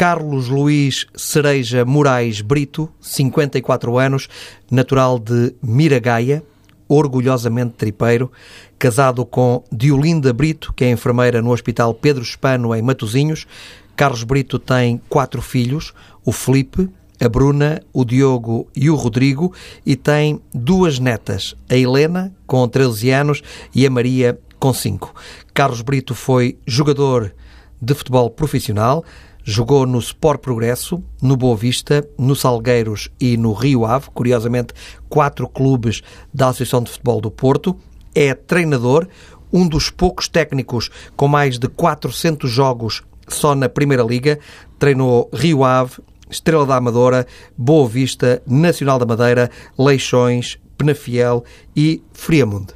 Carlos Luís Cereja Moraes Brito, 54 anos, natural de Miragaia, orgulhosamente tripeiro, casado com Diolinda Brito, que é enfermeira no Hospital Pedro Espano, em Matosinhos. Carlos Brito tem quatro filhos, o Felipe, a Bruna, o Diogo e o Rodrigo, e tem duas netas, a Helena, com 13 anos, e a Maria, com 5. Carlos Brito foi jogador de futebol profissional, jogou no Sport Progresso, no Boa Vista, no Salgueiros e no Rio Ave, curiosamente quatro clubes da Associação de Futebol do Porto, é treinador, um dos poucos técnicos com mais de 400 jogos só na Primeira Liga, treinou Rio Ave, Estrela da Amadora, Boa Vista, Nacional da Madeira, Leixões, Penafiel e Friamunde.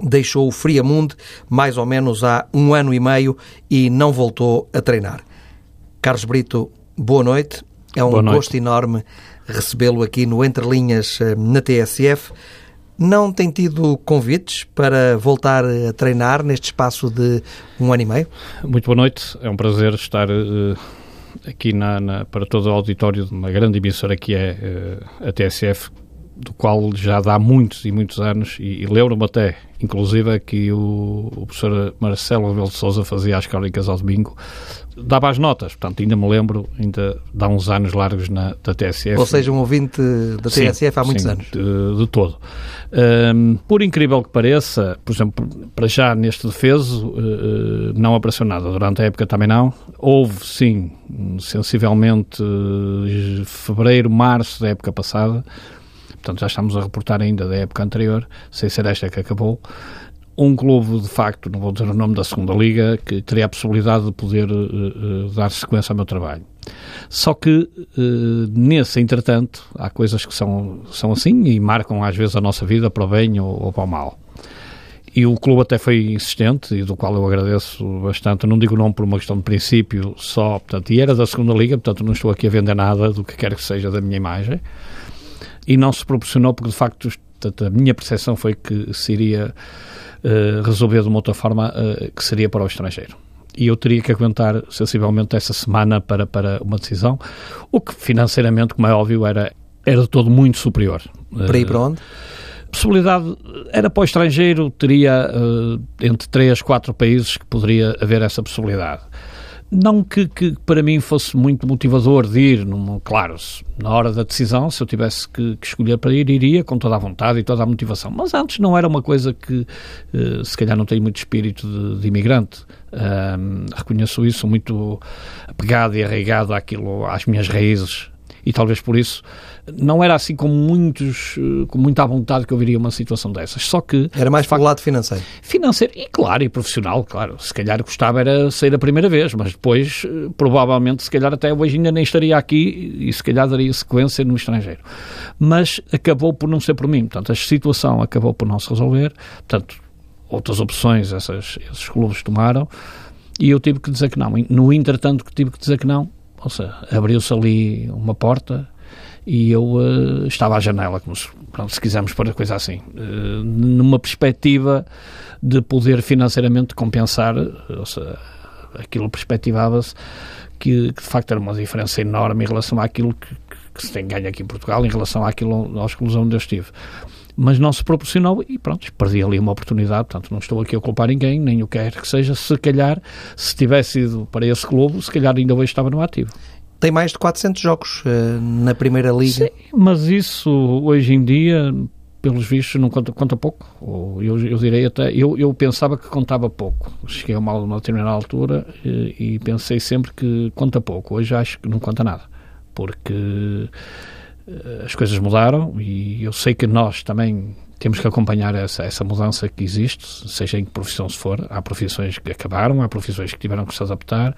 Deixou o Friamunde mais ou menos há um ano e meio e não voltou a treinar. Carlos Brito, boa noite. É um gosto enorme recebê-lo aqui no Entre Linhas eh, na TSF. Não tem tido convites para voltar a treinar neste espaço de um ano e meio? Muito boa noite. É um prazer estar uh, aqui na, na, para todo o auditório de uma grande emissora que é uh, a TSF, do qual já dá muitos e muitos anos, e, e lembro-me até, inclusive, que o, o professor Marcelo Rebelo de Souza fazia as crónicas ao domingo, dava as notas, portanto, ainda me lembro, ainda dá uns anos largos na, da TSF. Ou seja, um ouvinte da TSF sim, há muitos sim, anos. De, de todo. Um, por incrível que pareça, por exemplo, para já neste defeso, uh, não apareceu nada, durante a época também não. Houve, sim, sensivelmente uh, fevereiro, março da época passada, portanto já estamos a reportar ainda da época anterior, sem ser esta que acabou, um clube, de facto, não vou dizer o nome da segunda liga, que teria a possibilidade de poder uh, dar sequência ao meu trabalho. Só que, uh, nesse, entretanto, há coisas que são, são assim e marcam às vezes a nossa vida para o bem ou, ou para o mal. E o clube até foi insistente, e do qual eu agradeço bastante. não digo o nome por uma questão de princípio só, portanto, e era da segunda liga, portanto, não estou aqui a vender nada do que quer que seja da minha imagem e não se proporcionou porque, de facto, a minha percepção foi que seria uh, resolver de uma outra forma uh, que seria para o estrangeiro. E eu teria que aguentar sensivelmente essa semana para, para uma decisão, o que financeiramente, como é óbvio, era, era de todo muito superior. Para ir para onde? possibilidade era para o estrangeiro, teria uh, entre três, quatro países que poderia haver essa possibilidade. Não que, que, para mim fosse muito motivador de ir, num, claro, na hora da decisão, se eu tivesse que, que, escolher para ir, iria com toda a vontade e toda a motivação. Mas antes não era uma coisa que, uh, se calhar, não tenho muito espírito de, de imigrante. Um, reconheço isso muito apegado e arraigado àquilo, às minhas raízes e talvez por isso não era assim com muitos, eh, com muita vontade que eu viria uma situação dessas. Só que. Era mais para o lado financeiro. Financeiro, e claro, e profissional, claro. Se calhar gostava era sair a primeira vez, mas depois, eh, provavelmente, se calhar até hoje ainda nem estaria aqui e se calhar daria sequência no estrangeiro. Mas acabou por não ser por mim. Portanto, a situação acabou por não se resolver. Portanto, outras opções essas, esses clubes tomaram e eu tive que dizer que não. No entretanto, que tive que dizer que não, ou seja, abriu-se ali uma porta e eu uh, estava à janela, como se, pronto, se quisermos pôr a coisa assim, uh, numa perspectiva de poder financeiramente compensar, ou seja, aquilo perspectivava-se que, que, de facto era uma diferença enorme em relação àquilo que, que, se tem ganho aqui em Portugal, em relação àquilo, aos clubes onde eu estive mas não se proporcionou e pronto, perdi ali uma oportunidade, portanto não estou aqui a culpar ninguém, nem o quer que seja, se calhar, se tivesse ido para esse clube, se calhar ainda hoje estava no ativo. Tem mais de 400 jogos uh, na Primeira Liga. Sim, mas isso hoje em dia, pelos vistos, não conta, conta pouco. Ou eu, eu direi até, eu, eu pensava que contava pouco. Cheguei a uma, uma determinada altura e, eh, e pensei sempre que conta pouco. Hoje acho que não conta nada. Porque as coisas mudaram e eu sei que nós também temos que acompanhar essa, essa mudança que existe, seja em que profissão se for. Há profissões que acabaram, há profissões que tiveram que se adaptar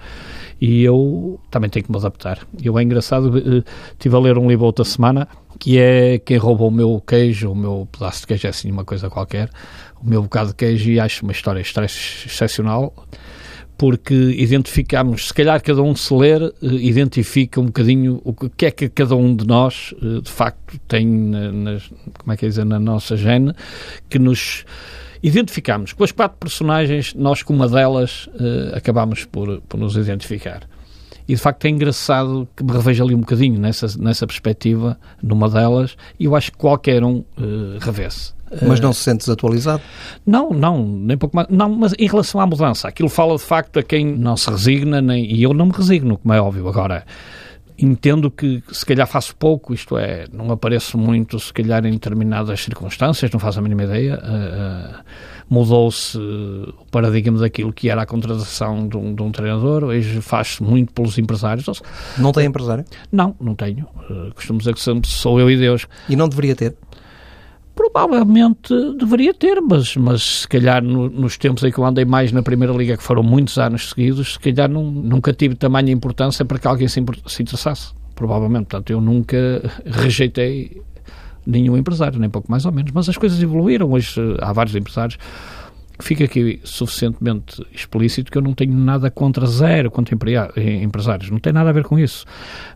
e eu também tenho que me adaptar. Eu é engraçado, eh, estive a ler um livro outra semana que é Quem Roubou o Meu Queijo, o meu pedaço de queijo é assim uma coisa qualquer, o meu bocado de queijo e acho uma história excepcional porque identificamos, se calhar cada um se ler, eh, identifica um bocadinho o que é que cada um de nós, eh, de facto, tem, na, como é que é dizer, na nossa gene, que nos identificamos. Com as quatro personagens, nós com uma delas uh, acabamos por, por nos identificar. E de facto é engraçado que me reveja ali um bocadinho nessa, nessa perspectiva, numa delas, e eu acho que qualquer um uh, revesse. Mas não se sente desatualizado? Não, não, nem pouco mais. Não, mas em relação à mudança, aquilo fala de facto a quem não se resigna, nem, e eu não me resigno, como é óbvio. Agora, entendo que se calhar faço pouco, isto é, não apareço muito, se calhar em determinadas circunstâncias, não faço a mínima ideia. Uh, uh, Mudou-se o paradigma daquilo que era a contratação de um, de um treinador, hoje faz-se muito pelos empresários. Não tem empresário? Não, não tenho. Uh, costumo dizer que sempre sou eu e Deus. E não deveria ter? Provavelmente deveria ter, mas, mas se calhar no, nos tempos em que eu andei mais na Primeira Liga, que foram muitos anos seguidos, se calhar nunca tive tamanha importância para que alguém se, se interessasse. Provavelmente. Portanto, eu nunca rejeitei nenhum empresário, nem pouco mais ou menos. Mas as coisas evoluíram. Hoje há vários empresários fica aqui suficientemente explícito que eu não tenho nada contra zero, contra empresários, não tem nada a ver com isso.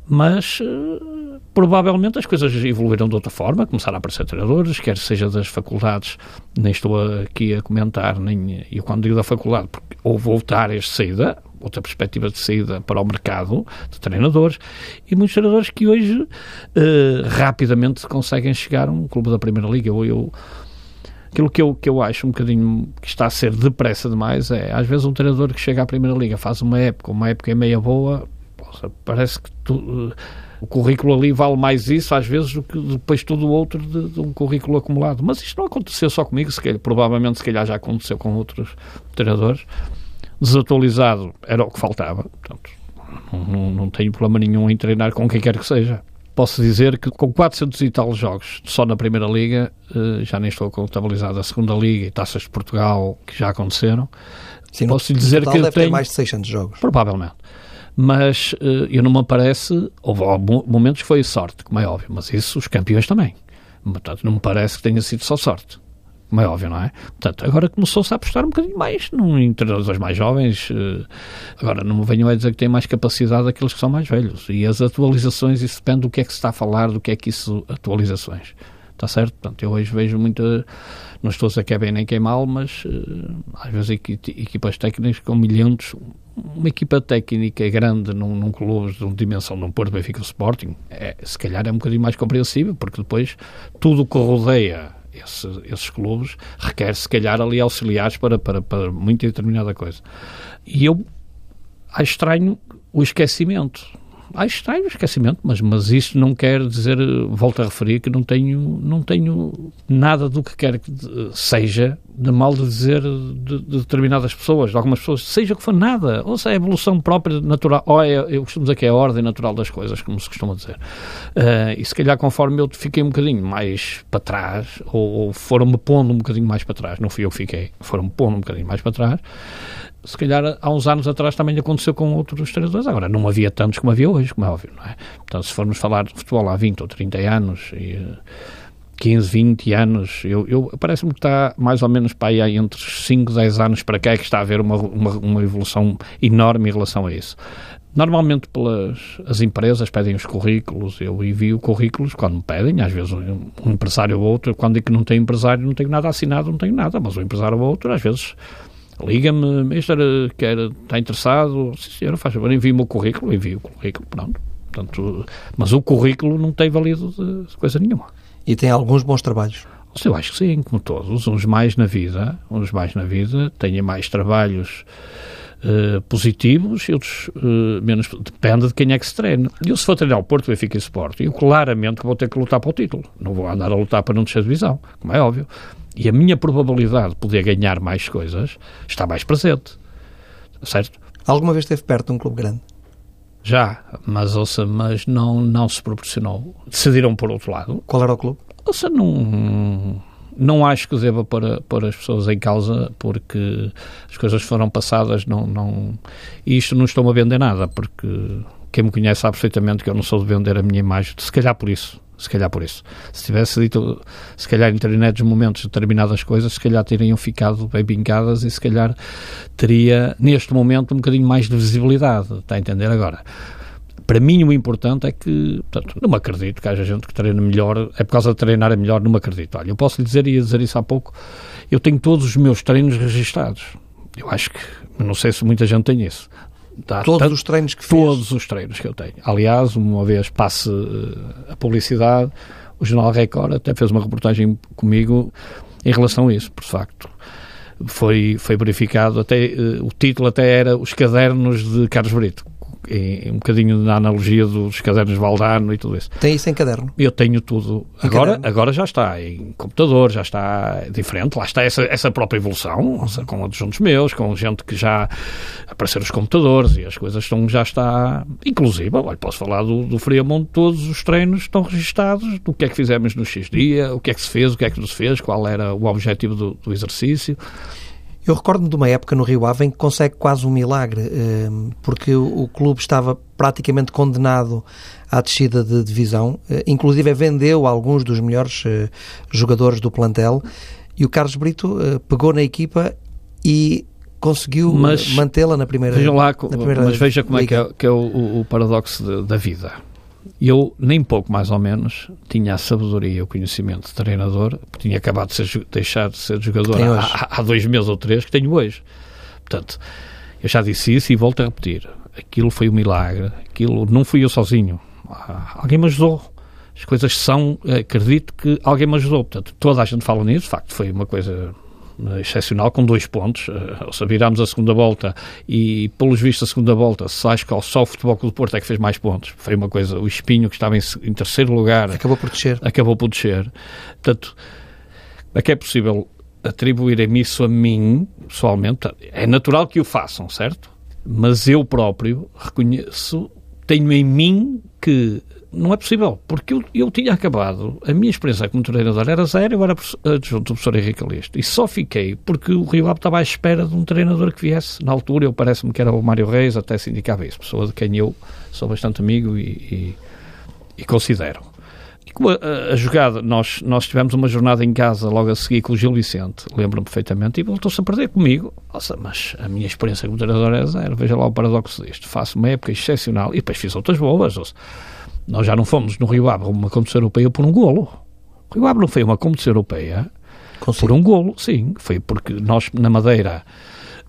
Mas uh, provavelmente as coisas evoluíram de outra forma, começaram a aparecer treinadores, quer seja das faculdades, nem estou aqui a comentar, nem e quando digo da faculdade, porque houve voltar este saída, outra perspectiva de saída para o mercado de treinadores e muitos treinadores que hoje uh, rapidamente conseguem chegar a um clube da Primeira Liga. Eu, eu Aquilo que eu, que eu acho um bocadinho que está a ser depressa demais é, às vezes, um treinador que chega à Primeira Liga faz uma época, uma época é meia boa, parece que tu, o currículo ali vale mais isso, às vezes, do que depois tudo o outro de, de, um currículo acumulado. Mas isto não aconteceu só comigo, se calhar, provavelmente, se calhar, já aconteceu com outros treinadores. Desatualizado era o que faltava, portanto, não, não, tenho problema nenhum em treinar com quem quer que seja posso dizer que com 400 e tal jogos só na Primeira Liga, eh, já nem estou contabilizado a Segunda Liga e Taças de Portugal que já aconteceram. Sim, posso dizer que eu tenho mais de 600 jogos. Provavelmente. Mas eh, eu não me parece, houve momentos que foi sorte, como é óbvio, mas isso os campeões também. Portanto, não me parece que tenha sido só sorte como é óbvio, não é? Portanto, agora começou-se a apostar um bocadinho mais num, em treinadores mais jovens. Uh, agora, não me venham a dizer que têm mais capacidade aqueles que são mais velhos. E as atualizações, isso depende do que é que se está a falar, do que é que isso, atualizações. Está certo? Portanto, eu hoje vejo muita. Não estou a dizer que é bem nem que é mal, mas uh, às vezes equipas técnicas com milhões. Uma equipa técnica grande num, num clube de dimensão de um Porto Benfica Sporting, é, se calhar é um bocadinho mais compreensível, porque depois tudo o que rodeia esse, esses clubes requer se calhar ali auxiliares para, para, para muita determinada coisa. E eu acho estranho o esquecimento acho estranho esquecimento, mas, mas isso não quer dizer, volto a referir, que não tenho, não tenho nada do que quer que seja de mal de dizer de, de, determinadas pessoas, de algumas pessoas, seja que for, nada. Ou seja, é a evolução própria, natural, ou é, eu costumo dizer que é a ordem natural das coisas, como se costuma dizer. Uh, e se calhar conforme eu fiquei um bocadinho mais para trás, ou, ou foram-me pondo um bocadinho mais para trás, não fui eu que fiquei, foram-me pondo um bocadinho mais para trás, se calhar há uns anos atrás também aconteceu com outros treinadores. Agora, não havia tantos como havia hoje, como é óbvio, não é? Portanto, se formos falar de futebol há 20 ou 30 anos, e, 15, eh, 20 anos, eu, eu parece-me que está mais ou menos para aí entre 5, 10 anos para cá é que está a haver uma, uma, uma evolução enorme em relação a isso. Normalmente pelas as empresas pedem os currículos, eu envio currículos quando me pedem, às vezes um, um empresário ou outro, quando digo que não tem empresário, não tenho nada assinado, não tenho nada, mas um empresário ou outro, às vezes liga-me, mister, quer, está interessado? Sim, senhor, faz favor, envie-me o currículo, envio o currículo, pronto. Portanto, mas o currículo não tem valido de coisa nenhuma. E tem alguns bons trabalhos? Eu acho que sim, como todos. Uns mais na vida, uns mais na vida, têm mais trabalhos uh, positivos e outros uh, menos. Depende de quem é que se treina. Eu, se for treinar o Porto, Benfica e Sport, eu claramente vou ter que lutar para o título. Não vou andar a lutar para não descer divisão, como é óbvio e a minha probabilidade de poder ganhar mais coisas está mais presente. Certo? Alguma vez esteve perto de um clube grande? Já, mas, ouça, mas não, não se proporcionou. Decidiram por outro lado. Qual era o clube? Ouça, não, não acho que deva pôr, pôr as pessoas em causa porque as coisas foram passadas não, não, e isto não estou a vender nada porque quem me conhece sabe perfeitamente que eu não sou de vender a minha imagem, se calhar por isso se calhar por isso. Se tivesse dito, se calhar em determinados momentos, determinadas coisas, se calhar teriam ficado bem bincadas e se calhar teria, neste momento, um bocadinho mais de visibilidade. Está a entender agora? Para mim, o importante é que, portanto, não me acredito que haja gente que treina melhor, é por causa de treinar é melhor, não me acredito. Olha, eu posso lhe dizer, e ia dizer isso há pouco, eu tenho todos os meus treinos registados. Eu acho que, não sei se muita gente tem isso Dá todos os treinos que fez? Todos os treinos que eu tenho. Aliás, uma vez passe uh, a publicidade, o Jornal Record até fez uma reportagem comigo em relação a isso, por facto. Foi, foi verificado, até, uh, o título até era Os Cadernos de Carlos Brito, em, um bocadinho na analogia dos cadernos Valdano e tudo isso. Tem isso em caderno? Eu tenho tudo. Em agora, agora já está em computador, já está diferente. Lá está essa, essa própria evolução, com adjuntos meus, com gente que já apareceram os computadores e as coisas estão, já está. Inclusive, olha, posso falar do, do Friamonte, todos os treinos estão registados, do que é que fizemos no X dia, o que é que se fez, o que é que não se fez, qual era o objetivo do, do exercício. Eu recordo-me de uma época no Rio Ave em que consegue quase um milagre, ehm, porque o clube estava praticamente condenado à descida de divisão, eh, inclusive vendeu alguns dos melhores eh, jogadores do plantel, e o Carlos Brito eh, pegou na equipa e conseguiu mantê-la na primeira, veja lá, na primeira Mas veja como liga. é que é, que é o, o, paradoxo de, da vida eu, nem pouco mais ou menos, tinha a sabedoria e o conhecimento de treinador, porque tinha acabado de ser, deixar de ser jogador há, há, dois meses ou três, que tenho hoje. Portanto, eu já disse isso e volto a repetir. Aquilo foi um milagre, aquilo não fui eu sozinho. Ah, alguém me ajudou. As coisas são, acredito que alguém me ajudou. Portanto, toda a gente fala nisso, de facto, foi uma coisa excepcional, com dois pontos. Eh, ou seja, virámos a segunda volta e, pelos vistos, a segunda volta, se acho que só o Futebol Clube do Porto é que fez mais pontos. Foi uma coisa, o Espinho, que estava em, em terceiro lugar... Acabou por descer. Acabou por descer. Portanto, é que é possível atribuírem isso a mim, pessoalmente. É natural que o façam, certo? Mas eu próprio reconheço, tenho em mim que não é possível, porque eu, eu tinha acabado, a minha experiência como treinador era zero, eu era adjunto do professor Henrique Alisto, e só fiquei porque o Rio Ave estava à espera de um treinador que viesse. Na altura, eu parece-me que era o Mário Reis, até se indicava isso, pessoa de quem eu sou bastante amigo e, e, e considero. E como a, a, jogada, nós, nós tivemos uma jornada em casa logo a seguir com o Gil Vicente, lembro-me perfeitamente, e voltou-se a perder comigo. Nossa, mas a minha experiência como treinador era zero, veja lá o paradoxo disto. Faço uma época excepcional e depois fiz outras boas. Ou nós já não fomos no Rio Ave uma competição europeia por um golo. O Rio Ave não foi uma competição europeia Consigo. por um golo, sim. Foi porque nós, na Madeira,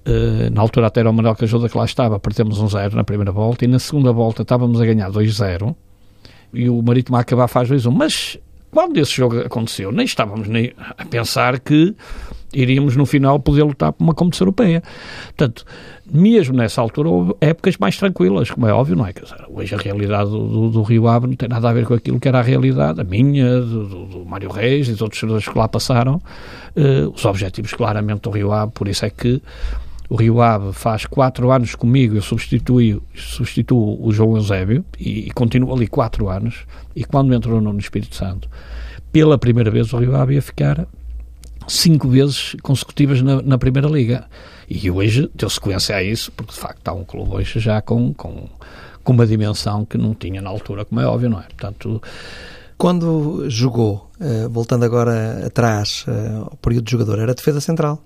uh, na altura até era o Manuel Cajuda que lá estava, perdemos um zero na primeira volta e na segunda volta estávamos a ganhar 2-0 e o Marítimo a acabar faz 2-1. Mas quando esse jogo aconteceu, nem estávamos nem a pensar que iríamos no final poder lutar por uma competição europeia. Portanto, mesmo nessa altura houve épocas mais tranquilas, como é óbvio, não é? Dizer, hoje a realidade do, do, do, Rio Ave não tem nada a ver com aquilo que era a realidade, a minha, do, do Mário Reis e dos outros senadores que lá passaram. Uh, os objetivos claramente do Rio Ave, por isso é que o Rio Ave faz quatro anos comigo, eu substituo, substituo o João Eusébio e, e continuo ali quatro anos. E quando entrou no Espírito Santo, pela primeira vez o Rio Ave ia ficar cinco vezes consecutivas na, na Primeira Liga. E hoje deu sequência a isso, porque de facto há um clube hoje já com, com, com uma dimensão que não tinha na altura, como é óbvio, não é? Portanto. Quando jogou, uh, voltando agora atrás uh, ao período de jogador, era defesa central?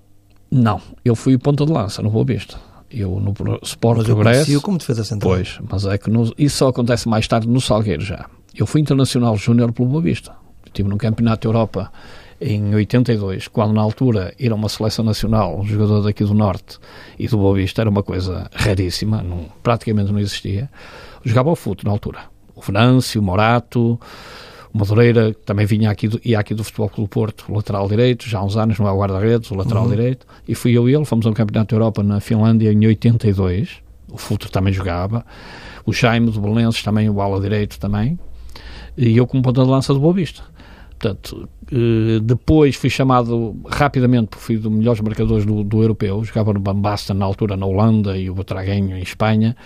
Não, eu fui ponta de lança no Boa Vista. Eu no Sport mas eu Progresso. como defesa central. Pois, mas é que no, isso só acontece mais tarde no Salgueiro já. Eu fui internacional júnior pelo Boa Vista. Estive num campeonato da Europa em 82, quando na altura era uma seleção nacional, um jogador daqui do Norte e do Boa Vista, era uma coisa raríssima, não, praticamente não existia, jogava ao futebol na altura. O Venâncio, o Morato, o Madureira, que também vinha aqui do, ia aqui do Futebol Clube Porto, o lateral direito, já há uns anos não é o guarda-redes, o lateral uhum. direito, e fui eu e ele, fomos a um campeonato da Europa na Finlândia em 82, o Futre também jogava, o Jaime do Belenenses também, o ala direito também, e eu como ponta de lança do Boa Vista. Portanto, eh, depois fui chamado rapidamente, porque fui dos melhores marcadores do, do europeu, jogava no Bambasta na altura na Holanda e o Botraguenho em Espanha,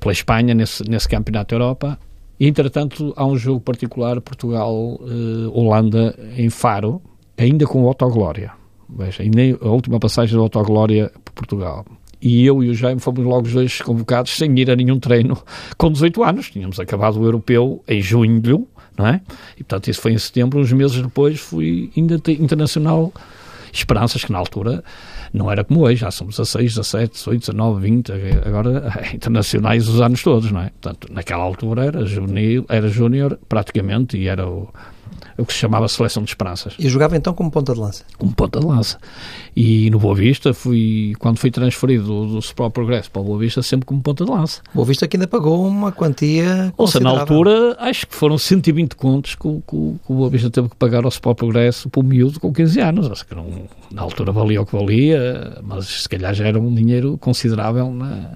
pela Espanha, nesse, nesse campeonato Europa. E, entretanto, há um jogo particular, Portugal-Holanda, eh, em Faro, ainda com o Autoglória. Veja, a última passagem do Autoglória por Portugal e eu e o Jaime fomos logo os dois convocados sem ir a nenhum treino com 18 anos. Tínhamos acabado o europeu em junho, não é? E portanto isso foi em setembro, uns meses depois fui internacional Esperanças que na altura não era como hoje, já somos 16, 17, 18, 19, 20, agora internacionais os anos todos, não é? Portanto, naquela altura era júnior, era júnior praticamente e era o, o que se chamava Seleção de Esperanças. E jogava então como ponta de lança? Como ponta de lança. E no Boa Vista, fui, quando fui transferido do, do Sport Progresso para o Boa Vista, sempre como ponta de lança. Boa Vista que ainda pagou uma quantia Ou seja, na altura, acho que foram 120 contos que, que, que o Boa Vista teve que pagar ao Sport Progresso para o miúdo com 15 anos. Que não, na altura valia o que valia, mas se calhar já era um dinheiro considerável na,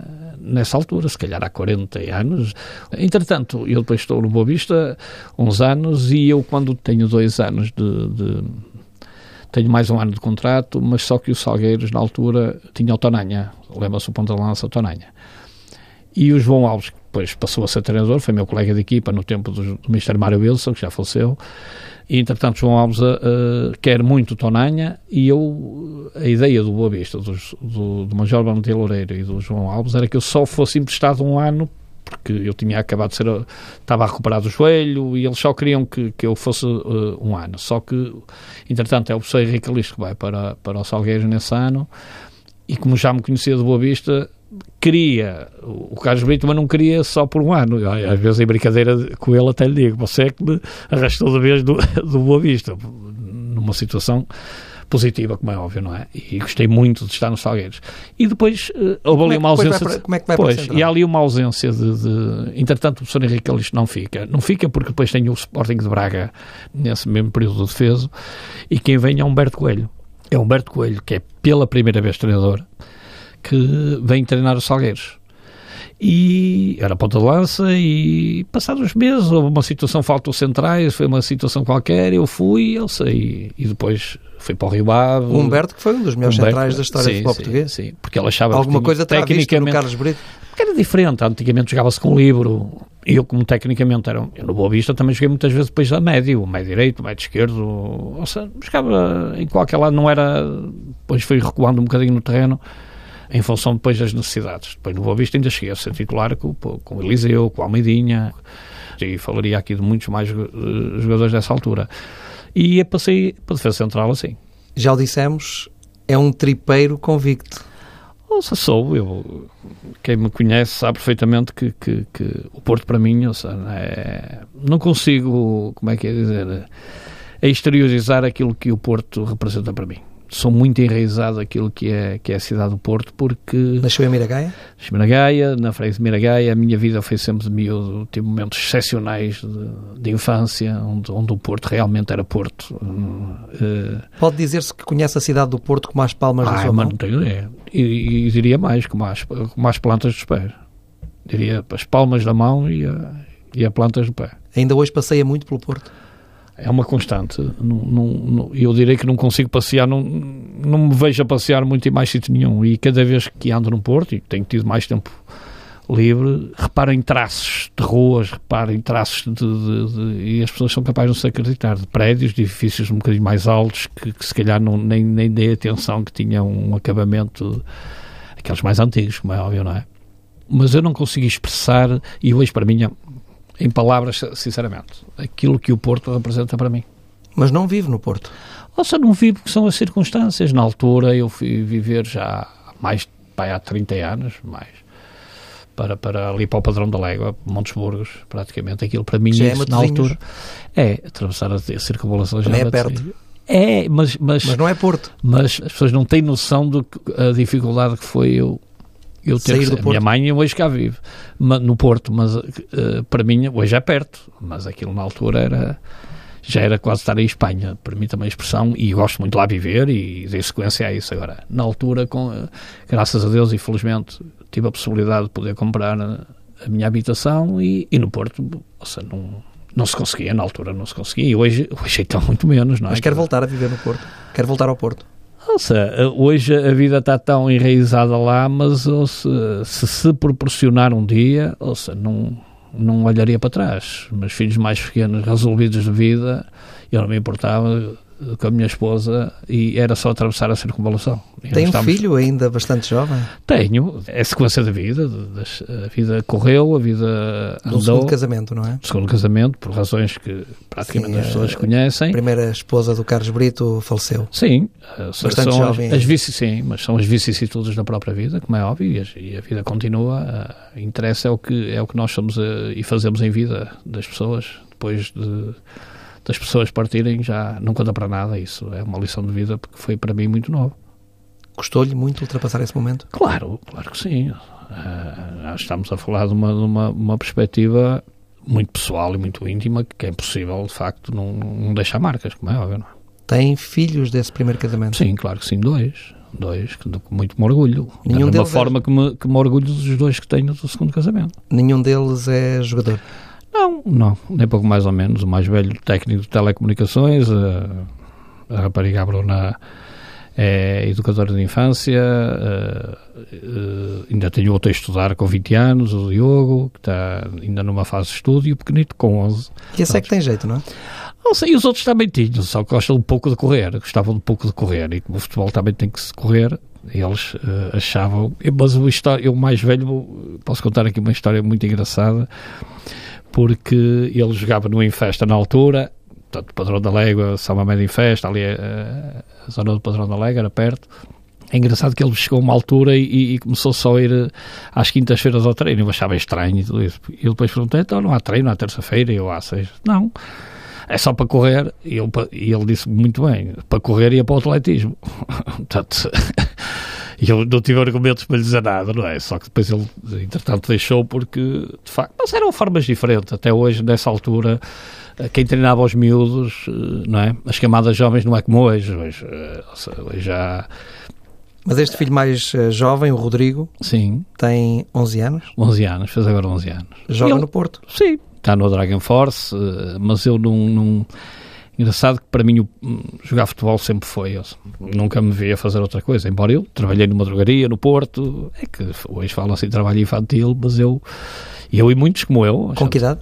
nessa altura, se calhar há 40 anos. Entretanto, eu depois estou no Boa Vista uns anos e eu quando tenho dois anos de, de tenho mais um ano de contrato, mas só que o Salgueiros, na altura, tinha o Tonanha, lembra-se o ponta de lança, o Tonanha. E o João Alves, que depois passou a ser treinador, foi meu colega de equipa no tempo do, do Mr. Mário Wilson, que já faleceu, e entretanto João Alves uh, quer muito Tonanha, e eu, a ideia do Boa Vista, do, do, do Major Valentim Loureiro e do João Alves, era que eu só fosse emprestado um ano porque eu tinha acabado de ser, estava a recuperar do joelho e eles só queriam que, que eu fosse uh, um ano. Só que, entretanto, é o professor Henrique que vai para, para o Salgueiros nesse ano e como já me conhecia de Boa Vista, queria o Carlos Brito, mas não queria só por um ano. Às vezes, em brincadeira com ele, até lhe digo: você é que me arrastou da vez do, do Boa Vista, numa situação positiva, como é óbvio, não é? E gostei muito de estar nos Salgueiros. E depois uh, houve ali é uma ausência. Para, como é que vai pois, para E há ali uma ausência de, de. Entretanto, o professor Henrique Alisto não fica. Não fica porque depois tem o Sporting de Braga nesse mesmo período de defesa e quem vem é Humberto Coelho. É Humberto Coelho, que é pela primeira vez treinador, que vem treinar os Salgueiros e era ponta de lança e passados uns meses houve uma situação, faltou centrais, foi uma situação qualquer, eu fui, eu sei, e depois fui para o Rio Ave. O Humberto que foi um dos melhores Humberto, centrais da história sim, do futebol português. Sim, porque ele achava Alguma que coisa tecnicamente, Carlos Brito? Porque era diferente, antigamente jogava-se com livro, e eu como tecnicamente era, eu no Boa Vista também joguei muitas vezes depois a médio, o médio direito, o médio esquerdo, ou seja, jogava em qualquer lado, não era, depois fui recuando um bocadinho no terreno, em função depois das necessidades. Depois no Boa Vista ainda cheguei a ser titular com, com o Eliseu, com Almeidinha, e falaria aqui de muitos mais uh, jogadores dessa altura. E passei para a defesa central assim. Já o dissemos, é um tripeiro convicto. Ouça, sou, eu, quem me conhece sabe perfeitamente que, que, que o Porto para mim, ouça, é, não consigo, como é que é dizer, é exteriorizar aquilo que o Porto representa para mim sou muito enraizado aquilo que é, que é a cidade do Porto, porque... Nasceu em Miragaia? Nasci em Miragaia, na freguesia de Miragaia, a minha vida foi sempre de miúdo, tive momentos excepcionais de, de infância, onde, onde o Porto realmente era Porto. Uh, Pode dizer-se que conhece a cidade do Porto com mais palmas ah, da sua mão? não tenho ideia. E, e, diria mais, com mais, com mais plantas dos pés. Diria as palmas da mão e a, e a plantas do pé. Ainda hoje passeia muito pelo Porto? É uma constante. Não, não, eu direi que não consigo passear, não, não me vejo a passear muito em mais sítio nenhum. E cada vez que ando no Porto, e tenho tido mais tempo livre, reparo em traços de ruas, reparo em traços de, de, de, e as pessoas são capazes de não se acreditar, de prédios, de edifícios um bocadinho mais altos, que, que se calhar não, nem, nem dei atenção que tinham um acabamento, aqueles mais antigos, como é óbvio, não é? Mas eu não consigo expressar, e hoje para mim em palavras, sinceramente, aquilo que o Porto representa para mim. Mas não vive no Porto? Ou seja, não vivo porque são as circunstâncias. Na altura eu fui viver já há mais, pai, há 30 anos, mais, para, para ali para o Padrão da Légua, Burgos praticamente. Aquilo para mim, já isso, é na altura, é atravessar a, a circunvalação já é perto. É, mas, mas, mas não é Porto. Mas as pessoas não têm noção da dificuldade que foi eu eu ter Sair do Porto. Minha mãe hoje cá vive no Porto, mas uh, para mim hoje é perto, mas aquilo na altura era já era quase estar em Espanha, para mim também a expressão, e gosto muito de lá viver e dei sequência a isso agora. Na altura, com, uh, graças a Deus e felizmente, tive a possibilidade de poder comprar a, a minha habitação e, e no Porto, ou seja, não, não se conseguia, na altura não se conseguia, e hoje, hoje então muito menos, não é? Mas quer voltar a viver no Porto? Quer voltar ao Porto? Ouça, hoje a vida está tão enraizada lá, mas ouça, se se proporcionar um dia, ouça, não, não olharia para trás. Meus filhos mais pequenos, resolvidos de vida, eu não me importava com a minha esposa e era só atravessar a circunvalação. Tem um estamos... filho ainda bastante jovem? Tenho. É a sequência da vida. A vida correu, a vida andou. Do segundo casamento, não é? Do segundo casamento, por razões que praticamente Sim, as pessoas conhecem. A primeira esposa do Carlos Brito faleceu. Sim. Bastante são jovem. As, as vici, sim, mas são as vicissitudes da própria vida, como é óbvio, e a, a vida continua. A, interessa é o que, é o que nós somos a, e fazemos em vida das pessoas, depois de das pessoas partirem já não conta para nada. Isso é uma lição de vida porque foi para mim muito novo. Gostou-lhe muito ultrapassar esse momento? Claro, claro que sim. Uh, estamos a falar de uma, de uma, uma perspectiva muito pessoal e muito íntima que é impossível, de facto, não, não deixar marcas, como é óbvio. Não é? Tem filhos desse primeiro casamento? Sim, claro que sim, dois. Dois, que muito me orgulho. Nenhum de uma forma é... que, me, que me orgulho dos dois que tenho do segundo casamento. Nenhum deles é jogador? Não, não, nem pouco mais ou menos. O mais velho técnico de telecomunicações, a, a rapariga Bruna é educadora de infância, ainda tenho outro a estudar com 20 anos, o Diogo, que está ainda numa fase de estudo, e o pequenito com 11. E esse é que tem jeito, não é? Não sei, os outros também tinham, só que gostam um pouco de correr, gostavam um pouco de correr, e como o futebol também tem que se correr, eles uh, achavam. Mas o, história, eu mais velho, posso contar aqui uma história muito engraçada, porque ele jogava no Infesta na altura, portanto, Padrão da Légua, São Mamede em Festa, ali a, a, zona do Padrão da Légua, era perto. É engraçado que ele chegou a uma altura e, e começou só a ir eh, às quintas-feiras ao treino. Eu achava estranho e tudo isso. E depois perguntei, então não há treino à terça-feira? E eu, há seis. Não é só para correr, e, eu, e ele disse muito bem, para correr ia para o atletismo. Portanto, e eu não tive argumentos para lhe dizer nada, não é? Só que depois ele, entretanto, deixou porque, de facto, mas eram formas diferentes. Até hoje, nessa altura, eh, quem treinava os miúdos, eh, não é? As camadas jovens não é como hoje. Hoje, eh, hoje já... Mas este filho mais jovem, o Rodrigo, sim. tem 11 anos? 11 anos, fez agora 11 anos. Joga ele, no Porto? Sim, está no Dragon Force, mas eu não, não... Engraçado que para mim o, jogar futebol sempre foi. Eu nunca me via fazer outra coisa. Embora eu trabalhei numa drogaria no Porto, é que hoje falam assim trabalho infantil, mas eu, eu e muitos como eu. Com que idade?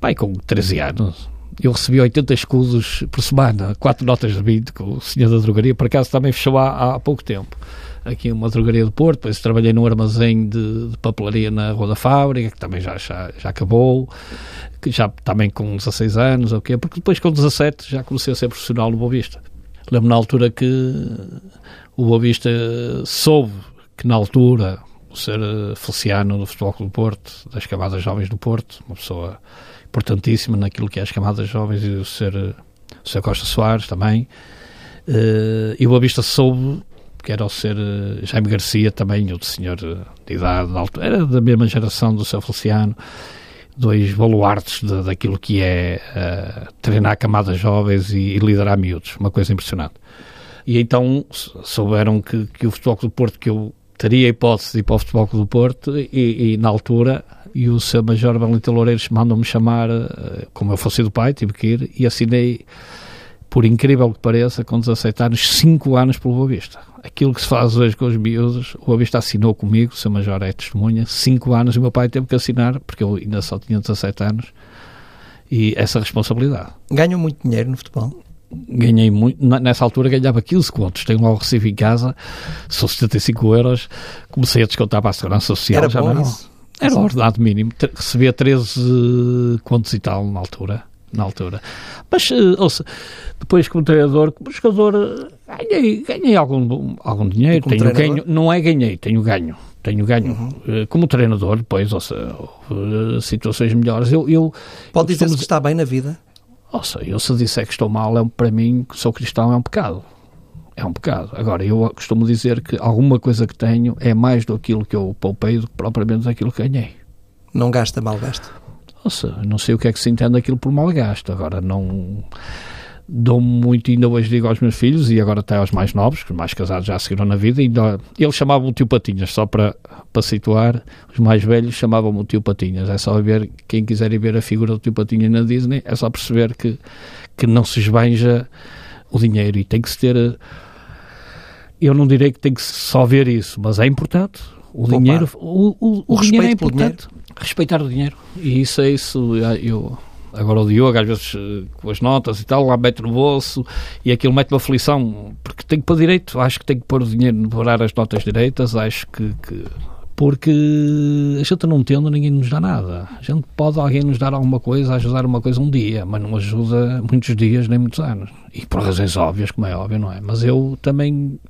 Pai, com 13 anos. Eu recebi 80 escudos por semana, 4 notas de 20 com o senhor da drogaria. Por acaso também fechou há, há pouco tempo aqui uma drogaria do Porto, depois trabalhei num armazém de, de, papelaria na Rua da Fábrica, que também já, já, já acabou, que já também com 16 anos, okay, porque depois com 17 já comecei a ser profissional no Boa Vista. Lembro na altura que o Boa Vista soube que na altura o ser eh, Feliciano do Futebol Clube do Porto, das camadas jovens do Porto, uma pessoa importantíssima naquilo que é as camadas jovens e o ser o Sr. Costa Soares também, uh, e o Boa Vista soube que era o ser eh, Jaime Garcia, também outro senhor eh, de idade, alto, era da mesma geração do seu Feliciano, dois baluartes de, daquilo que é uh, treinar camadas jovens e, e, liderar miúdos, uma coisa impressionante. E então souberam que, que o Futebol do Porto, que eu teria a hipótese de ir para o Futebol do Porto, e, e na altura, e o seu Major Valentim Loureiros mandou-me chamar, como eu fosse do pai, tive que ir, e assinei por incrível que pareça, com 17 anos, 5 anos pelo Boa Vista. Aquilo que se faz hoje com os miúdos, o Boa Vista assinou comigo, o seu major é testemunha, 5 anos e o meu pai teve que assinar, porque eu ainda só tinha 17 anos, e essa responsabilidade. Ganham muito dinheiro no futebol? Ganhei muito, nessa altura ganhava 15 contos, tenho lá o recibo em casa, são 75 euros, comecei a descontar para a Segurança Social. Era já bom não. Isso? Era o ordenado mínimo, recebia 13 contos e tal na altura na altura. Mas, uh, ouça, depois como treinador, como jogador, eh, ganhei, ganhei algum, algum dinheiro, tenho ganho, não é ganhei, tenho ganho. Tenho ganho. Uhum. Uh, como treinador, depois, ouça, situações melhores. Eu, eu, Pode dizer que está bem na vida? Ouça, eu se disser que estou mal, é, para mim, que sou cristão, é um pecado. É um pecado. Agora, eu costumo dizer que alguma coisa que tenho é mais do aquilo que eu poupei do que propriamente aquilo que ganhei. Não gasta, mal gasto? Nossa, não sei o que é que se entende aquilo por mal gasto. Agora, não dou muito, ainda hoje digo aos meus filhos e agora até aos mais novos, que os mais casados já seguiram na vida, ainda, eles chamavam o tio Patinhas, só para, para situar, os mais velhos chamavam o tio Patinhas. É só ver, quem quiser ir ver a figura do tio Patinhas na Disney, é só perceber que, que não se esbanja o dinheiro e tem que se ter. Eu não direi que tem que só ver isso, mas é importante. O Poupar. dinheiro, o, o, o, o dinheiro é importante. Respeitar o dinheiro. E isso é isso. Eu, agora o Diogo, às vezes eh, com as notas e tal, lá mete no bolso e aquilo mete uma aflição, porque tem que pôr direito. Acho que tem que pôr o dinheiro, parar as notas direitas. Acho que, que porque a gente não tendo, ninguém nos dá nada. A gente pode alguém nos dar alguma coisa, ajudar uma coisa um dia, mas não ajuda muitos dias nem muitos anos. E por razões óbvias, como é óbvio, não é? Mas eu também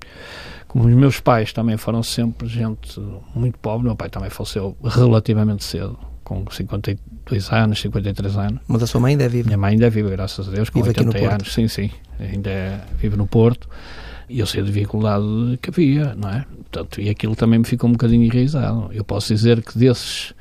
como os meus pais também foram sempre gente muito pobre, meu pai também faleceu relativamente cedo, com 53 52 anos, 53 anos. Mas a sua mãe ainda é viva? Minha mãe ainda é viva, graças a Deus, com vive 80 anos. Sim, sim, ainda é, vive no Porto. E eu sei a dificuldade que havia, não é? Portanto, e aquilo também me ficou um bocadinho enraizado. Eu posso dizer que desses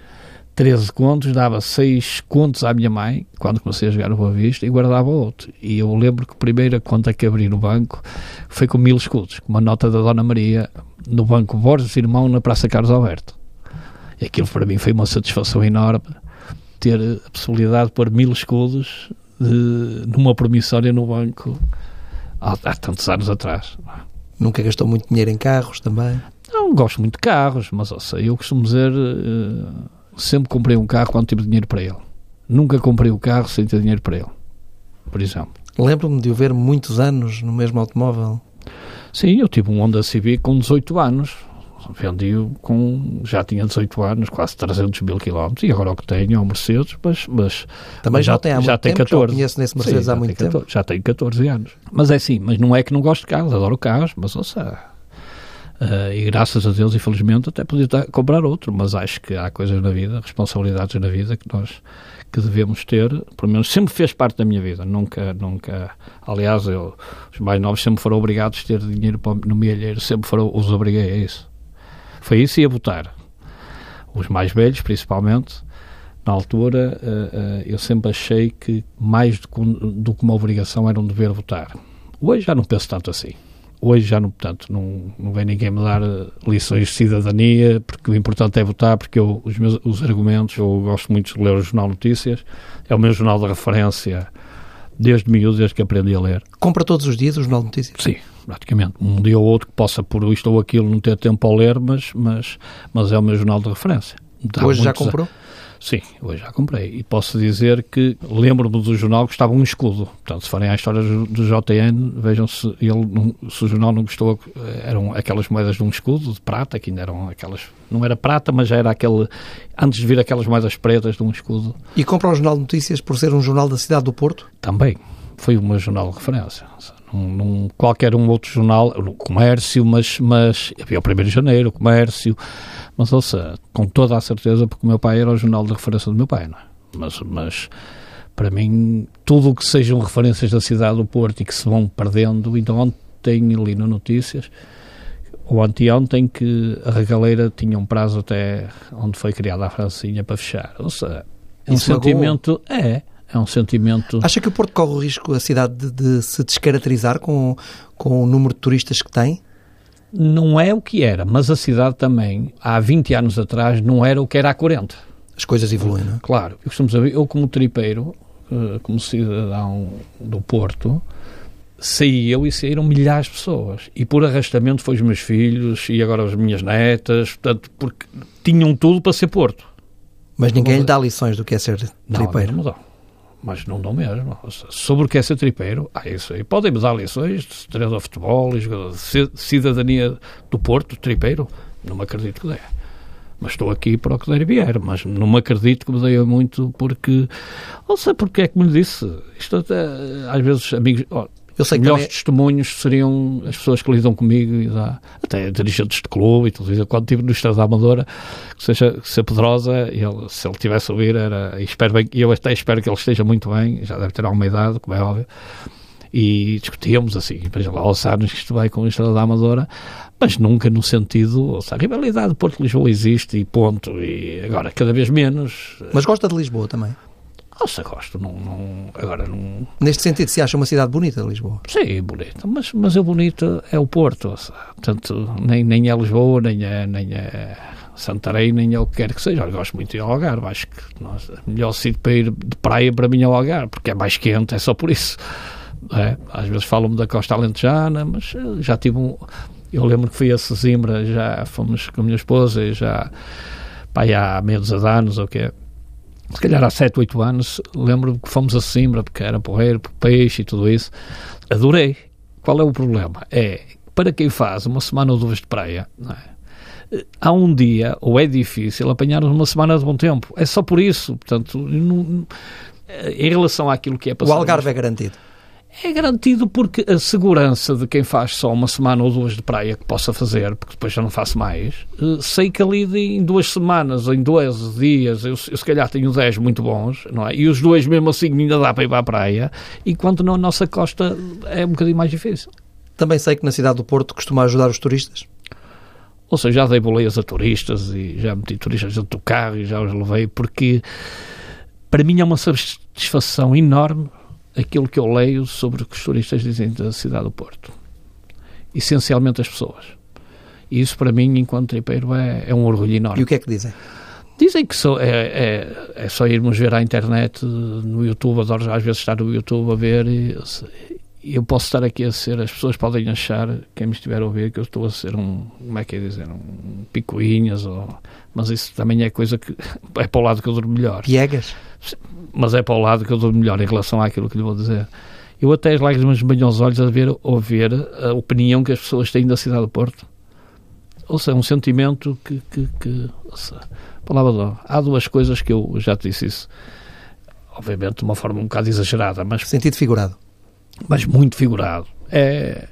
13 contos, dava 6 contos à minha mãe, quando comecei a jogar no Boa Vista, e guardava outro. E eu lembro que a primeira conta que abri no banco foi com mil escudos, com uma nota da Dona Maria, no banco Borges Irmão, na Praça Carlos Alberto. E aquilo para mim foi uma satisfação enorme, ter a possibilidade de pôr mil escudos de, numa promissória no banco há, há tantos anos atrás. Nunca gastou muito dinheiro em carros também? Não, gosto muito de carros, mas ouça, eu costumo dizer, uh, sempre comprei um carro quando tive dinheiro para ele. Nunca comprei o um carro sem ter dinheiro para ele, por exemplo. Lembro-me de o ver muitos anos no mesmo automóvel. Sim, eu tive um Honda Civic com 18 anos. Vendi-o com. Já tinha 18 anos, quase 300 mil quilómetros, e agora o que tenho é um Mercedes, mas. mas Também já, tem há já muito tem tempo, 14. já conheço nesse Mercedes Sim, há já muito tem tempo. 14, já tenho 14 anos. Mas é assim, mas não é que não gosto de carros, adoro carros, mas ouça. Uh, e graças a Deus, infelizmente, até podia estar- comprar outro, mas acho que há coisas na vida, responsabilidades na vida que nós que devemos ter, pelo menos sempre fez parte da minha vida, nunca, nunca, aliás, eu, os mais novos sempre foram obrigados a ter dinheiro para, no milheiro, sempre foram, os obriguei a isso. Foi isso e a votar. Os mais velhos, principalmente, na altura, eh, eh, eu sempre achei que mais do do que uma obrigação era um dever votar. Hoje já não penso tanto assim. Hoje já não, portanto, não, não vem ninguém me dar eh, lições de cidadania, porque o importante é votar, porque eu, os meus os argumentos, eu gosto muito de ler o Jornal Notícias, é o meu jornal de referência desde miúdo, desde que aprendi a ler. Compra todos os dias o Jornal de Notícias? Sim, praticamente. Um dia ou outro que possa, por isto ou aquilo, não ter tempo ao ler, mas, mas, mas é o meu jornal de referência. Dá Hoje já muitos a- comprou? Sim, hoje já comprei. E posso dizer que lembro-me do jornal que estava um escudo. Portanto, se forem à história do JN, vejam se, ele, se o jornal não gostou. Eram aquelas moedas de um escudo, de prata, que ainda eram aquelas. Não era prata, mas já era aquele. Antes de vir aquelas moedas pretas de um escudo, E compra o Jornal de Notícias por ser um jornal da cidade do Porto? também foi o meu jornal de referência. Num, num- qualquer um outro jornal, no comércio, mas, mas havia o 1 de janeiro, o comércio, mas ouça, com toda a certeza, porque o meu pai era o jornal de referência do meu pai, não é? Mas, mas para mim, tudo o que sejam referências da cidade do Porto e que se vão perdendo, então ontem li no Notícias, ou anteontem, que a regaleira tinha um prazo até onde foi criada a Francinha para fechar. Ou seja, um sentimento. É, é um sentimento. Acha que o Porto corre o risco, a cidade, de, de se descaracterizar com, com o número de turistas que tem? Não é o que era, mas a cidade também, há 20 anos atrás, não era o que era há 40. As coisas evoluem, não é? Claro, eu costumo saber, eu como tripeiro, eh, como cidadão do Porto, saí eu e saíram milhares de pessoas. E por arrastamento foi os meus filhos e agora as minhas netas, portanto, porque tinham tudo para ser Porto. Mas ninguém Não, lhe dá lições do que é ser Não, tripeiro. não dão. Mas não dão mesmo. Sobre o que é ser tripeiro, ah, isso aí. Podem-me dar lições de treinador de futebol, de ci- cidadania do Porto, tripeiro. Não me acredito que dê. Mas estou aqui para o que der vier. Mas não me acredito que me deia muito porque... Não sei porque é que me disse. Isto até, às vezes, amigos... Eu sei os que melhores também- testemunhos seriam as pessoas que lidam comigo e dá, até dirigentes de clube e tudo isso. Quando estive no Estado da Amadora, que seja que se Pedrosa, ele, se ele tivesse a ouvir, era, e espero bem, eu até espero que ele esteja muito bem, já deve ter alguma idade, como é óbvio, e discutíamos assim, veja lá, aos anos que isto vai com o Estado da Amadora, mas nunca no sentido, ou seja, a rivalidade Porto-Lisboa existe e ponto, e agora cada vez menos. Mas gosta de Lisboa também. Nossa, gosto, não, não, agora não, Neste sentido, se acha uma cidade bonita, Lisboa. Sim, bonito, mas, mas o bonito é o Porto, portanto, nem, nem é Lisboa, nem é, nem é Santarém, nem é o que quer que seja. Eu gosto muito de Algarve, acho que nossa, o melhor sítio para ir de praia para mim é o Algarve, porque é mais quente, é só por isso. É, às vezes falam-me da Costa Alentejana, mas eh, já tive um... Eu lembro que fui a Sesimbra, já fomos com a minha esposa, e já pá, aí há meia dúzia de anos, ou o que é, se calhar há 7, 8 anos, lembro-me que fomos a Simbra, porque era porreiro, peixe e tudo isso. Adorei. Qual é o problema? É, para quem faz uma semana ou duas de praia, não é? há um dia, ou é difícil, apanhar uma semana de bom tempo. É só por isso. Portanto, não- em relação àquilo que é O passar... Algarve é garantido. É garantido porque a segurança de quem faz só uma semana ou duas de praia que possa fazer, porque depois já não faço mais, eh, sei que ali em duas semanas, em dois dias, eu, eu se calhar tenho dez muito bons, não é? E os dois mesmo assim ainda dá para ir para a praia, enquanto na nossa costa é um bocadinho mais difícil. Também sei que na cidade do Porto costuma ajudar os turistas. Ou seja, já dei boleias a turistas e já meti turistas dentro do carro e já os levei, porque para mim é uma satisfação enorme aquilo que eu leio sobre o que os turistas dizem da cidade do Porto. Essencialmente as pessoas. E isso para mim, enquanto tripeiro, é, é um orgulho enorme. E o que é que dizem? Dizem que só, é, é, é, só irmos ver à internet, no YouTube, adoro às vezes estar no YouTube a ver e, eu posso estar aqui a ser, as pessoas podem achar, quem me estiver a ouvir, que eu estou a ser um, como é que é dizer, um picuinhas, ou, mas isso também é coisa que é para o lado que eu durmo melhor. Piegas? Mas é para o lado que eu durmo melhor em relação àquilo que lhe vou dizer. Eu até as lágrimas me banham os olhos a ver, ouvir a opinião que as pessoas têm da cidade do Porto. Ou seja, um sentimento que, que, que seja, palavra de Há duas coisas que eu já te disse isso, obviamente de uma forma um bocado exagerada, mas... Sentido figurado mas muito figurado. É,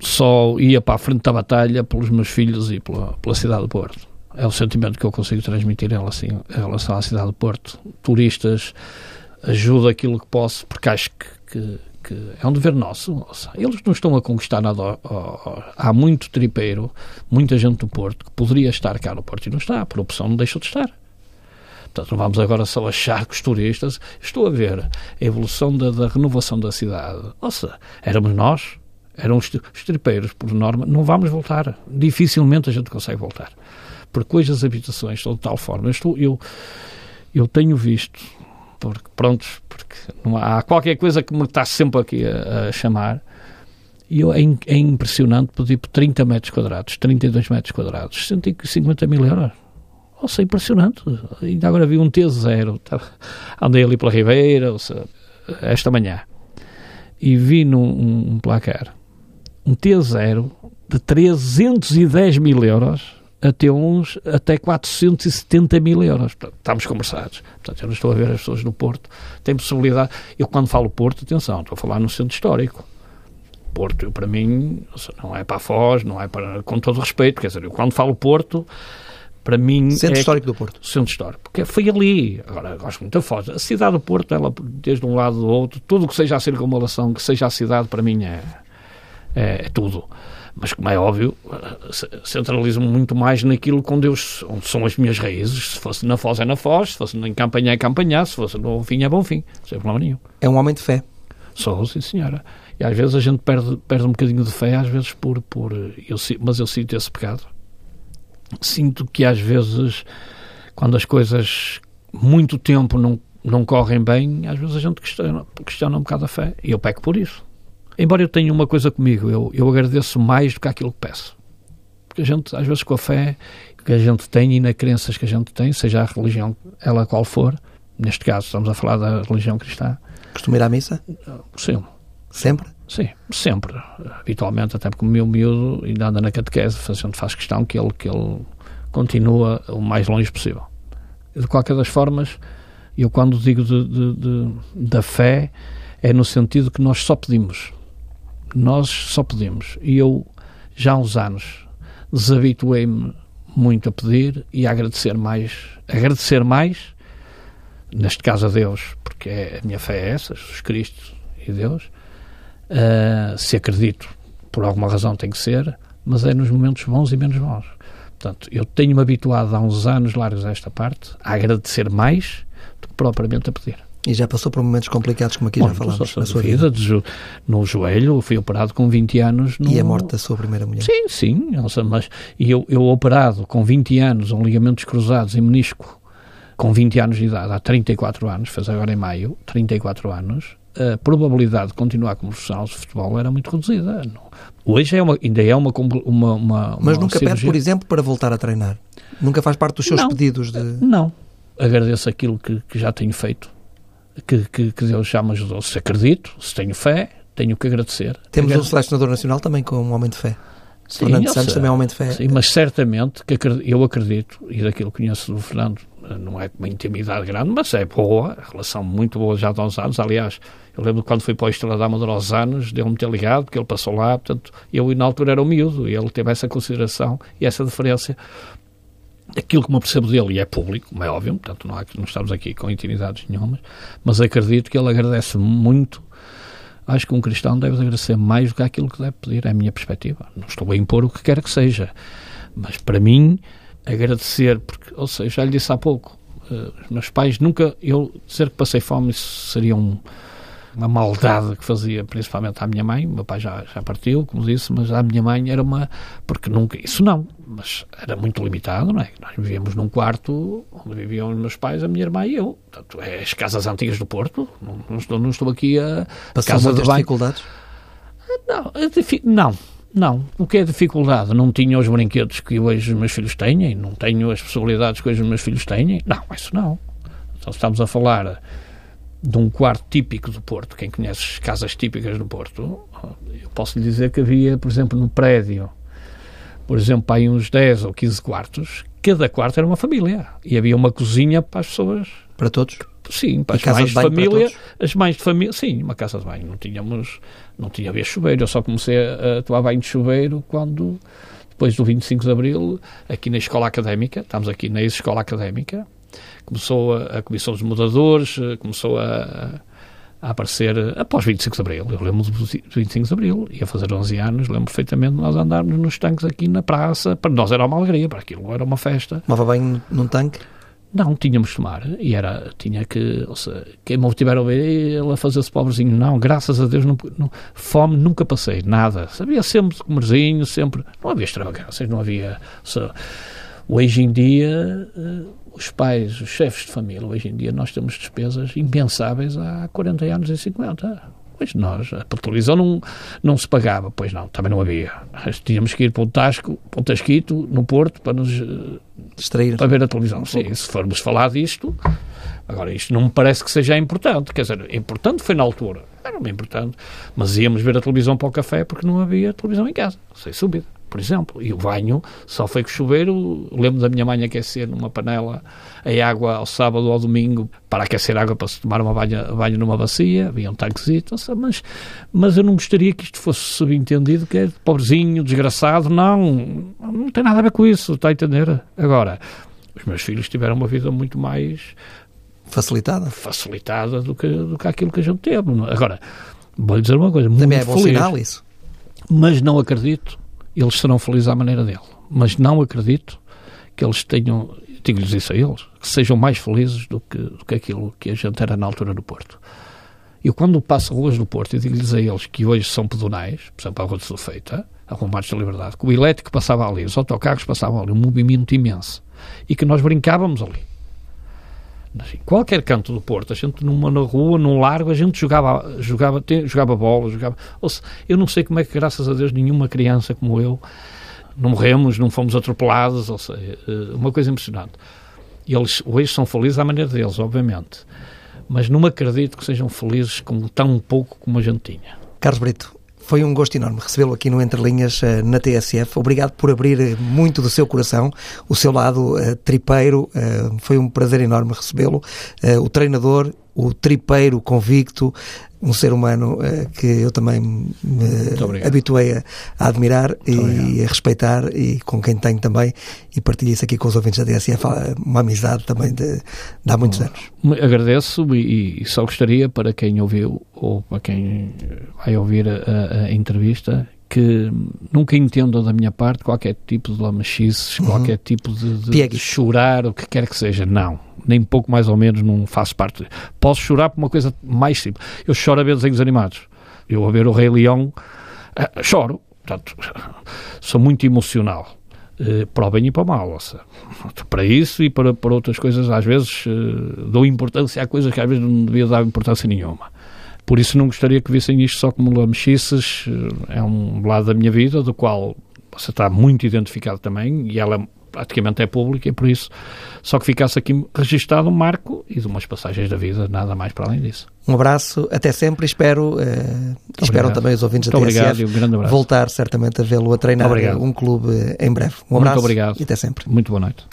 só ia para a frente da batalha pelos meus filhos e pela, pela cidade do Porto. É o sentimento que eu consigo transmitir em relação, em relação à cidade do Porto. Turistas, ajudo aquilo que posso, porque acho que, que, que é um dever nosso. Eles não estão a conquistar nada. Há muito tripeiro, muita gente do Porto que poderia estar cá no Porto e não está, por opção não deixou de estar. Portanto, não vamos agora só achar que os turistas. Estou a ver a evolução da, da renovação da cidade. Nossa, éramos nós, eram os, os tripeiros, por norma, não vamos voltar. Dificilmente a gente consegue voltar. Porque hoje as habitações estão de tal forma. Eu, estou, eu, eu tenho visto, porque, prontos, porque há, há qualquer coisa que me está sempre aqui a, a chamar. E eu, é, é impressionante pedir por 30 metros quadrados, 32 metros quadrados, 150 mil euros. Nossa, é impressionante. Ainda agora vi um T0. Andei ali pela Ribeira, seja, esta manhã, e vi num um, um placar um T0 de 310 mil euros até uns até 470 mil euros. Portanto, estamos conversados. Portanto, eu não estou a ver as pessoas no Porto. Tem possibilidade. Eu, quando falo Porto, atenção, estou a falar no centro histórico. Porto, eu, para mim, não é para a Foz, não é para. Com todo respeito, quer dizer, eu, quando falo Porto para mim. Centro é, Histórico do Porto. Centro Histórico. Porque foi ali. Agora, gosto muito da Foz. A cidade do Porto, ela, desde um lado do outro, tudo que seja a circunvalação, que seja a cidade, para mim é, é, é tudo. Mas, como é óbvio, centralizo-me muito mais naquilo onde, eu, onde são as minhas raízes. Se fosse na Foz, é na Foz. Se fosse em Campanhá, é Campanhá. Se fosse no Fim, é Bom Fim. Sem problema nenhum. É um homem de fé. Sou, sim, senhora. E às vezes a gente perde, perde um bocadinho de fé, às vezes por. por eu, mas eu sinto esse pecado sinto que às vezes, quando as coisas muito tempo não, não correm bem, às vezes a gente questiona, questiona um bocado a fé. E eu peco por isso. Embora eu tenha uma coisa comigo, eu, eu agradeço mais do que aquilo que peço. Porque a gente, às vezes, com a fé que a gente tem e nas crenças que a gente tem, seja a religião, ela qual for, neste caso estamos a falar da religião cristã. Costuma ir à missa? Sim. Sempre? Sim, sempre. Habitualmente, até porque o meu miúdo ainda anda na catequese, fazendo faz questão que ele, que ele continua o mais longe possível. De qualquer das formas, eu quando digo de, de, de, da fé, é no sentido que nós só pedimos. Nós só pedimos. E eu, já há uns anos, desabituei-me muito a pedir e a agradecer mais. Agradecer mais, neste caso a Deus, porque é, a minha fé é essa, Jesus Cristo e Deus, Uh, se acredito, por alguma razão tem que ser, mas é nos momentos bons e menos bons. Portanto, eu tenho-me habituado há uns anos largos a esta parte, a agradecer mais do que propriamente a pedir. E já passou por momentos complicados, como aqui Bom, já falámos, na sua vida. vida. No joelho, fui operado com 20 anos. No... E a morte da sua primeira mulher? Sim, sim. Nossa, mas, e eu, eu operado com 20 anos, um ligamentos cruzados em menisco, com 20 anos de idade, há 34 anos, fez agora em maio, 34 anos, a probabilidade de continuar como profissional de futebol era muito reduzida. Hoje é uma, ainda é uma, uma, uma Mas nunca cirurgia. pede, por exemplo, para voltar a treinar? Nunca faz parte dos seus não, pedidos de... Não. Agradeço aquilo que, que já tenho feito, que, que, que, Deus já me ajudou. Se acredito, se tenho fé, tenho que agradecer. Temos Agradeço. um selecionador nacional também com um homem de fé. Sim, Fernando Santos também é um homem de fé. Sim, mas certamente que eu acredito, e daquilo que conheço do Fernando, não é uma intimidade grande, mas é boa, relação muito boa já há uns anos. Aliás, eu lembro quando fui para o Estrela da Amadora aos anos, deu-me ter ligado, porque ele passou lá, portanto, eu na altura era um miúdo, e ele teve essa consideração e essa deferência. Aquilo que me percebo dele, e é público, é óbvio, portanto não, há, não estamos aqui com intimidades nenhumas, mas acredito que ele agradece muito acho que um cristão deve agradecer mais do que aquilo que deve pedir, é a minha perspectiva. Não estou a impor o que quer que seja, mas para mim, agradecer, porque, ou seja, já lhe disse há pouco, uh, meus pais nunca, eu dizer que passei fome, isso seria um, uma maldade que fazia principalmente à minha mãe, o meu pai já, já partiu, como disse, mas à minha mãe era uma, porque nunca, isso não, mas era muito limitado, não é? Nós vivíamos num quarto onde viviam os meus pais, a minha irmã e eu, portanto, é as casas antigas do Porto, não, não, estou, não estou aqui a... Passou casa muitas dificuldades? Não, não, não. O que é dificuldade? Não tinha os brinquedos que hoje os meus filhos têm, não tenho as possibilidades que hoje os meus filhos têm. Não, isso não. Então estamos a falar de um quarto típico do Porto. Quem conhece as casas típicas do Porto, eu posso lhe dizer que havia, por exemplo, no prédio, por exemplo, aí uns 10 ou 15 quartos, cada quarto era uma família. E havia uma cozinha para as pessoas. Para todos? Sim, para e as mães de, de família. As mães de família, sim, uma casa de banho. Não tínhamos, não tinha havia chuveiro. Eu só comecei a tomar banho de chuveiro quando, depois do 25 de Abril, aqui na Escola Académica, estamos aqui na Escola Académica, começou a, a Comissão dos Mudadores, eh, começou a, a aparecer eh, após 25 de Abril. Eu lembro do 25 de Abril, ia fazer 11 anos, lembro perfeitamente de nós andarmos nos tanques aqui na praça. Para nós era uma alegria, para aquilo era uma festa. Tomava bem num tanque? Não, tínhamos de tomar. E era, tinha que, ou seja, quem me tiver a ouvir, ele a fazer-se pobrezinho. Não, graças a Deus, não, não, fome nunca passei, nada. Sabia sempre de comerzinho, sempre. Não havia extravagâncias, não havia. Seja, hoje em dia, uh, os pais, os chefes de família, hoje em dia nós temos despesas impensáveis há 40 anos e 50. Pois nós, a televisão não, não se pagava, pois não, também não havia. Tínhamos que ir para o Tasco, para o Tasquito, no Porto, para nos eh, distrair. para ver a televisão. Sim, se formos falar disto, agora isto não me parece que seja importante, quer dizer, importante foi na altura, era bem importante, mas íamos ver a televisão para o café porque não havia televisão em casa, sem subida por exemplo. E o banho só foi com chuveiro. Lembro da minha mãe aquecer numa panela a água ao sábado ou ao domingo para aquecer água para se tomar uma banho, banho numa bacia. Havia um tanquezito. Mas, mas eu não gostaria que isto fosse subentendido que é pobrezinho, desgraçado. Não, não tem nada a ver com isso, está a entender? Agora, os meus filhos tiveram uma vida muito mais facilitada, facilitada do que, do que aquilo que a gente teve. Agora, vou-lhe dizer uma coisa, Também é bom feliz, sinal isso. Mas não acredito eles serão felizes à maneira dele. Mas não acredito que eles tenham, digo-lhes isso a eles, que sejam mais felizes do que, do que aquilo que a gente era na altura do Porto. Eu, quando passo ruas do Porto e digo-lhes a eles que hoje são pedonais, por exemplo, a Rua de Sulfeita, a Rua Marcos da Liberdade, que o elétrico passava ali, os autocarros passavam ali, um movimento imenso, e que nós brincávamos ali. Qualquer canto do Porto, a gente numa na rua, num largo, a gente jogava, jogava, jogava bola, jogava. Eu não sei como é que, graças a Deus, nenhuma criança como eu não morremos, não fomos atropelados, ou seja, eh, uma coisa impressionante. Eles hoje são felizes à maneira deles, obviamente, mas não acredito que sejam felizes com tão pouco como a gente tinha. Carlos Brito, foi um gosto enorme recebê-lo aqui no Entre Linhas eh, na TSF. Obrigado por abrir eh, muito do seu coração, o seu lado uh, tripeiro. Foi um prazer enorme recebê-lo. O treinador, o tripeiro convicto, um ser humano uh, que eu também me habituei a, a admirar e a respeitar e com quem tenho também e partilho isso aqui com os ouvintes da DSF, uma amizade também de, de há muitos anos. Agradeço e, e, só gostaria para quem ouviu ou para quem vai ouvir a, a entrevista que nunca entendam da minha parte qualquer tipo de lamachices, uhum. qualquer tipo de, de, de, chorar, o que quer que seja. Não. Nem pouco mais ou menos não faço parte. Posso chorar por uma coisa mais simples. Eu choro a ver desenhos animados. Eu a ver o Rei Leão, uh, choro. Portanto, sou muito emocional. Uh, para o bem e para o mal. Seja, para isso e para, para outras coisas, às vezes uh, dou importância a coisas que às vezes não devia dar importância nenhuma. Por isso não gostaria que vissem isto só como lamechices, é um lado da minha vida, do qual você está muito identificado também, e ela praticamente é pública, e por isso só que ficasse aqui registado um marco e de umas passagens da vida, nada mais para além disso. Um abraço, até sempre, espero, eh, espero também os ouvintes da TSF obrigado, um voltar certamente a vê-lo a treinar um clube em breve. Um abraço Muito obrigado. e até sempre. Muito boa noite.